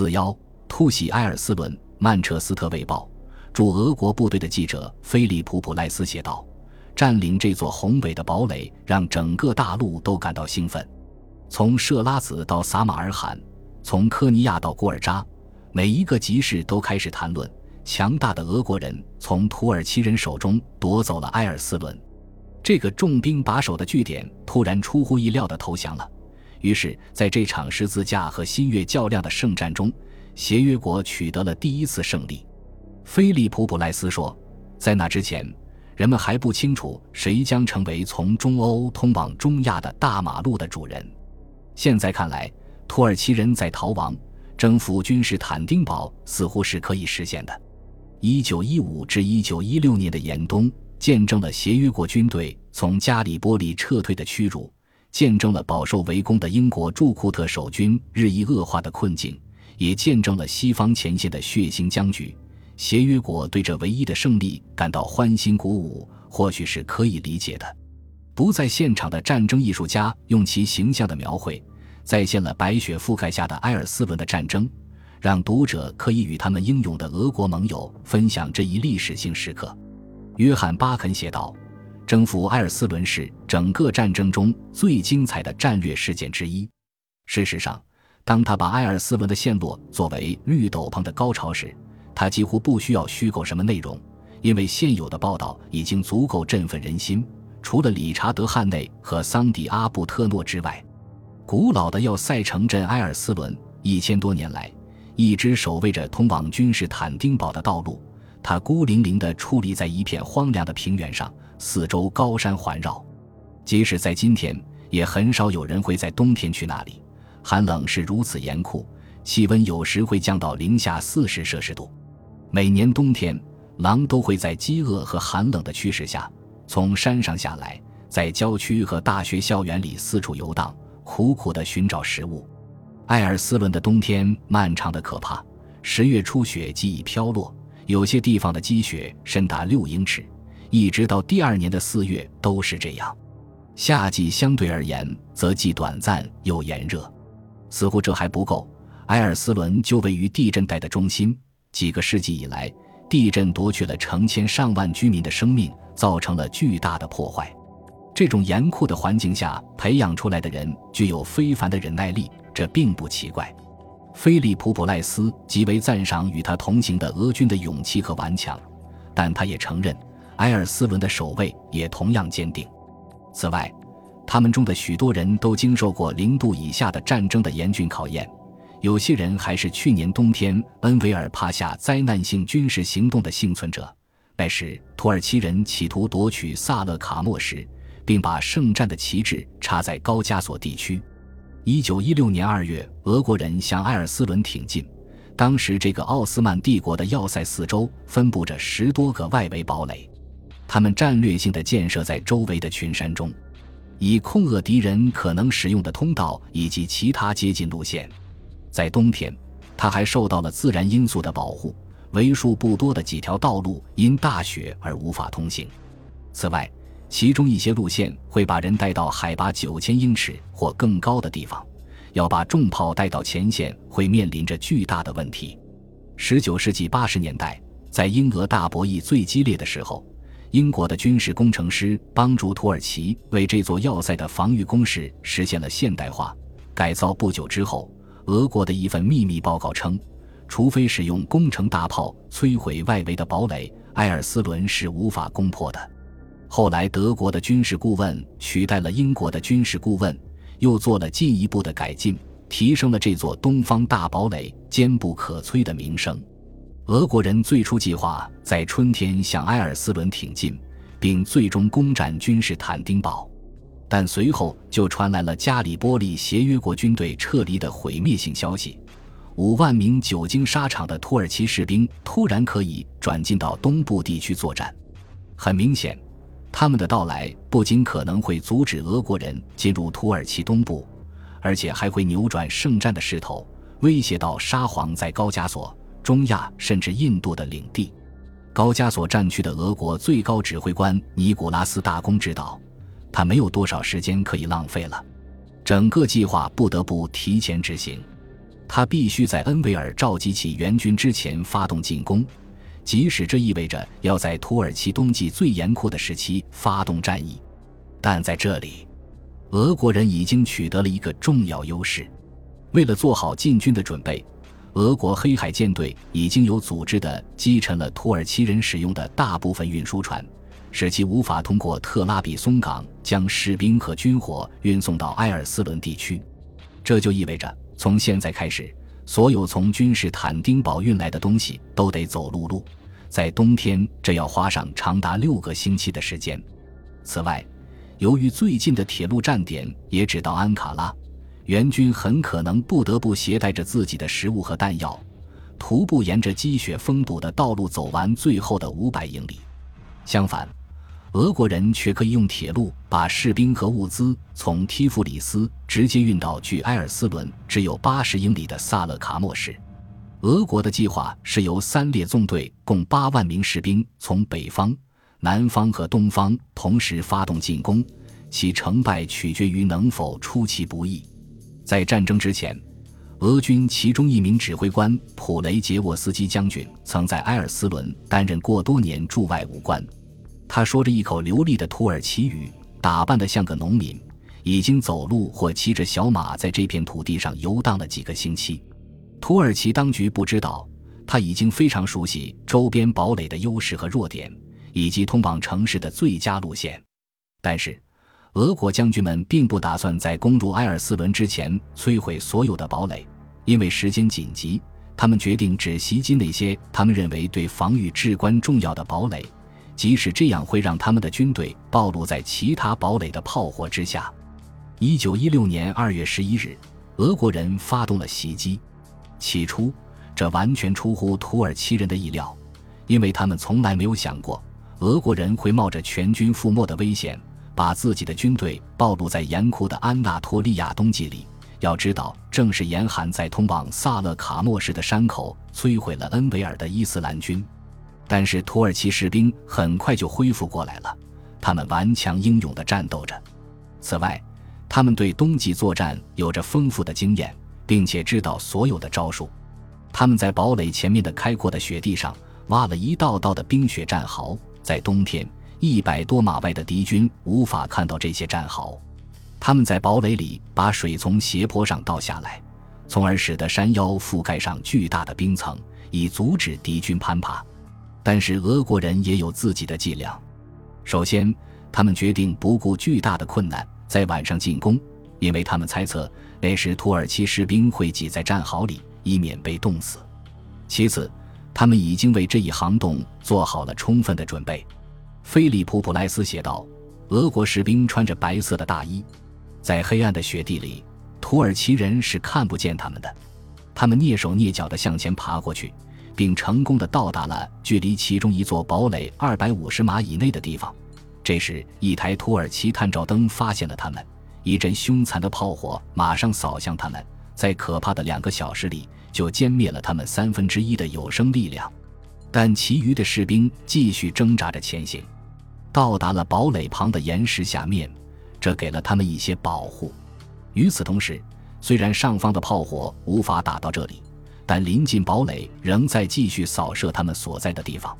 四幺突袭埃尔斯伦，《曼彻斯特卫报》驻俄国部队的记者菲利普·普赖斯写道：“占领这座宏伟的堡垒，让整个大陆都感到兴奋。从设拉子到撒马尔罕，从科尼亚到古尔扎，每一个集市都开始谈论。”强大的俄国人从土耳其人手中夺走了埃尔斯伦，这个重兵把守的据点突然出乎意料地投降了。于是，在这场十字架和新月较量的圣战中，协约国取得了第一次胜利。菲利普·普莱斯说：“在那之前，人们还不清楚谁将成为从中欧通往中亚的大马路的主人。现在看来，土耳其人在逃亡，征服君士坦丁堡似乎是可以实现的。”一九一五至一九一六年的严冬，见证了协约国军队从加里波利撤退的屈辱，见证了饱受围攻的英国驻库特守军日益恶化的困境，也见证了西方前线的血腥僵局。协约国对这唯一的胜利感到欢欣鼓舞，或许是可以理解的。不在现场的战争艺术家用其形象的描绘，再现了白雪覆盖下的埃尔斯文的战争。让读者可以与他们英勇的俄国盟友分享这一历史性时刻。约翰·巴肯写道：“征服埃尔斯伦是整个战争中最精彩的战略事件之一。事实上，当他把埃尔斯伦的陷落作为绿斗篷的高潮时，他几乎不需要虚构什么内容，因为现有的报道已经足够振奋人心。除了理查德·汉内和桑迪阿布特诺之外，古老的要塞城镇埃尔斯伦一千多年来。”一直守卫着通往君士坦丁堡的道路，它孤零零地矗立在一片荒凉的平原上，四周高山环绕。即使在今天，也很少有人会在冬天去那里。寒冷是如此严酷，气温有时会降到零下四十摄氏度。每年冬天，狼都会在饥饿和寒冷的驱使下，从山上下来，在郊区和大学校园里四处游荡，苦苦地寻找食物。艾尔斯伦的冬天漫长的可怕，十月初雪即已飘落，有些地方的积雪深达六英尺，一直到第二年的四月都是这样。夏季相对而言则既短暂又炎热。似乎这还不够，埃尔斯伦就位于地震带的中心，几个世纪以来，地震夺去了成千上万居民的生命，造成了巨大的破坏。这种严酷的环境下培养出来的人具有非凡的忍耐力。这并不奇怪，菲利普·普赖斯极为赞赏与他同行的俄军的勇气和顽强，但他也承认埃尔斯伦的守卫也同样坚定。此外，他们中的许多人都经受过零度以下的战争的严峻考验，有些人还是去年冬天恩维尔帕下灾难性军事行动的幸存者。那时，土耳其人企图夺取萨勒卡莫时，并把圣战的旗帜插在高加索地区。一九一六年二月，俄国人向埃尔斯伦挺进。当时，这个奥斯曼帝国的要塞四周分布着十多个外围堡垒，他们战略性的建设在周围的群山中，以控遏敌人可能使用的通道以及其他接近路线。在冬天，他还受到了自然因素的保护，为数不多的几条道路因大雪而无法通行。此外，其中一些路线会把人带到海拔九千英尺或更高的地方，要把重炮带到前线会面临着巨大的问题。十九世纪八十年代，在英俄大博弈最激烈的时候，英国的军事工程师帮助土耳其为这座要塞的防御工事实现了现代化改造。不久之后，俄国的一份秘密报告称，除非使用工程大炮摧毁外围的堡垒，埃尔斯伦是无法攻破的。后来，德国的军事顾问取代了英国的军事顾问，又做了进一步的改进，提升了这座东方大堡垒坚不可摧的名声。俄国人最初计划在春天向埃尔斯伦挺进，并最终攻占君士坦丁堡，但随后就传来了加里波利协约国军队撤离的毁灭性消息：五万名久经沙场的土耳其士兵突然可以转进到东部地区作战。很明显。他们的到来不仅可能会阻止俄国人进入土耳其东部，而且还会扭转圣战的势头，威胁到沙皇在高加索、中亚甚至印度的领地。高加索战区的俄国最高指挥官尼古拉斯大公知道，他没有多少时间可以浪费了，整个计划不得不提前执行。他必须在恩维尔召集起援军之前发动进攻，即使这意味着要在土耳其冬季最严酷的时期发动战役。但在这里，俄国人已经取得了一个重要优势。为了做好进军的准备，俄国黑海舰队已经有组织地击沉了土耳其人使用的大部分运输船，使其无法通过特拉比松港将士兵和军火运送到埃尔斯伦地区。这就意味着。从现在开始，所有从君士坦丁堡运来的东西都得走陆路，在冬天这要花上长达六个星期的时间。此外，由于最近的铁路站点也只到安卡拉，援军很可能不得不携带着自己的食物和弹药，徒步沿着积雪封堵的道路走完最后的五百英里。相反，俄国人却可以用铁路把士兵和物资从提弗里斯直接运到距埃尔斯伦只有八十英里的萨勒卡莫市。俄国的计划是由三列纵队共八万名士兵从北方、南方和东方同时发动进攻，其成败取决于能否出其不意。在战争之前，俄军其中一名指挥官普雷杰沃斯基将军曾在埃尔斯伦担任过多年驻外武官。他说着一口流利的土耳其语，打扮得像个农民，已经走路或骑着小马在这片土地上游荡了几个星期。土耳其当局不知道，他已经非常熟悉周边堡垒的优势和弱点，以及通往城市的最佳路线。但是，俄国将军们并不打算在攻入埃尔斯伦之前摧毁所有的堡垒，因为时间紧急，他们决定只袭击那些他们认为对防御至关重要的堡垒。即使这样会让他们的军队暴露在其他堡垒的炮火之下。一九一六年二月十一日，俄国人发动了袭击。起初，这完全出乎土耳其人的意料，因为他们从来没有想过俄国人会冒着全军覆没的危险，把自己的军队暴露在严酷的安纳托利亚冬季里。要知道，正是严寒在通往萨勒卡莫市的山口摧毁了恩维尔的伊斯兰军。但是土耳其士兵很快就恢复过来了，他们顽强英勇地战斗着。此外，他们对冬季作战有着丰富的经验，并且知道所有的招数。他们在堡垒前面的开阔的雪地上挖了一道道的冰雪战壕，在冬天一百多码外的敌军无法看到这些战壕。他们在堡垒里把水从斜坡上倒下来，从而使得山腰覆盖上巨大的冰层，以阻止敌军攀爬。但是俄国人也有自己的伎俩。首先，他们决定不顾巨大的困难，在晚上进攻，因为他们猜测那时土耳其士兵会挤在战壕里，以免被冻死。其次，他们已经为这一行动做好了充分的准备。菲利普·普莱斯写道：“俄国士兵穿着白色的大衣，在黑暗的雪地里，土耳其人是看不见他们的。他们蹑手蹑脚地向前爬过去。”并成功的到达了距离其中一座堡垒二百五十码以内的地方。这时，一台土耳其探照灯发现了他们，一阵凶残的炮火马上扫向他们，在可怕的两个小时里就歼灭了他们三分之一的有生力量。但其余的士兵继续挣扎着前行，到达了堡垒旁的岩石下面，这给了他们一些保护。与此同时，虽然上方的炮火无法打到这里。但临近堡垒仍在继续扫射他们所在的地方。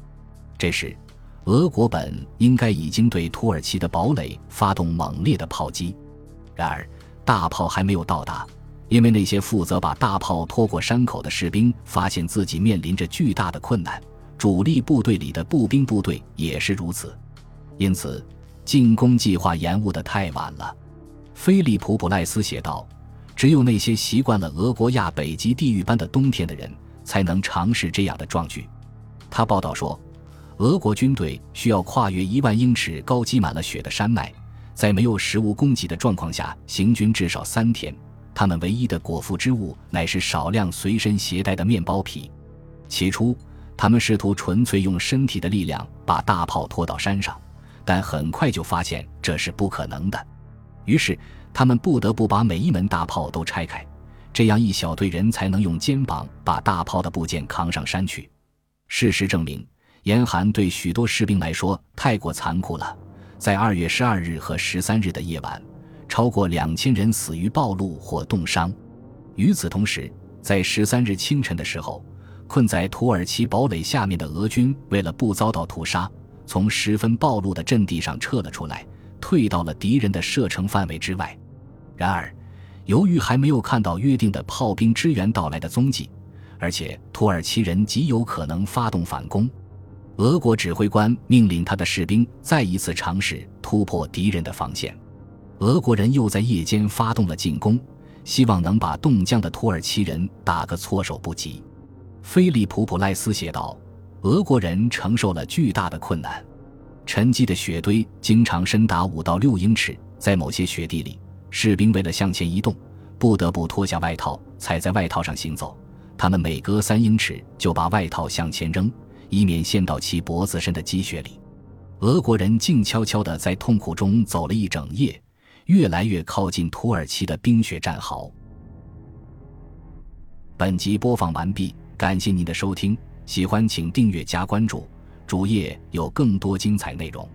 这时，俄国本应该已经对土耳其的堡垒发动猛烈的炮击，然而大炮还没有到达，因为那些负责把大炮拖过山口的士兵发现自己面临着巨大的困难，主力部队里的步兵部队也是如此，因此进攻计划延误的太晚了。菲利普·普赖斯写道。只有那些习惯了俄国亚北极地狱般的冬天的人，才能尝试这样的壮举。他报道说，俄国军队需要跨越一万英尺高、积满了雪的山脉，在没有食物供给的状况下行军至少三天。他们唯一的果腹之物乃是少量随身携带的面包皮。起初，他们试图纯粹用身体的力量把大炮拖到山上，但很快就发现这是不可能的。于是。他们不得不把每一门大炮都拆开，这样一小队人才能用肩膀把大炮的部件扛上山去。事实证明，严寒对许多士兵来说太过残酷了。在二月十二日和十三日的夜晚，超过两千人死于暴露或冻伤。与此同时，在十三日清晨的时候，困在土耳其堡垒下面的俄军为了不遭到屠杀，从十分暴露的阵地上撤了出来，退到了敌人的射程范围之外。然而，由于还没有看到约定的炮兵支援到来的踪迹，而且土耳其人极有可能发动反攻，俄国指挥官命令他的士兵再一次尝试突破敌人的防线。俄国人又在夜间发动了进攻，希望能把冻僵的土耳其人打个措手不及。菲利普·普赖斯写道：“俄国人承受了巨大的困难，沉积的雪堆经常深达五到六英尺，在某些雪地里。”士兵为了向前移动，不得不脱下外套，踩在外套上行走。他们每隔三英尺就把外套向前扔，以免陷到其脖子深的积雪里。俄国人静悄悄地在痛苦中走了一整夜，越来越靠近土耳其的冰雪战壕。本集播放完毕，感谢您的收听，喜欢请订阅加关注，主页有更多精彩内容。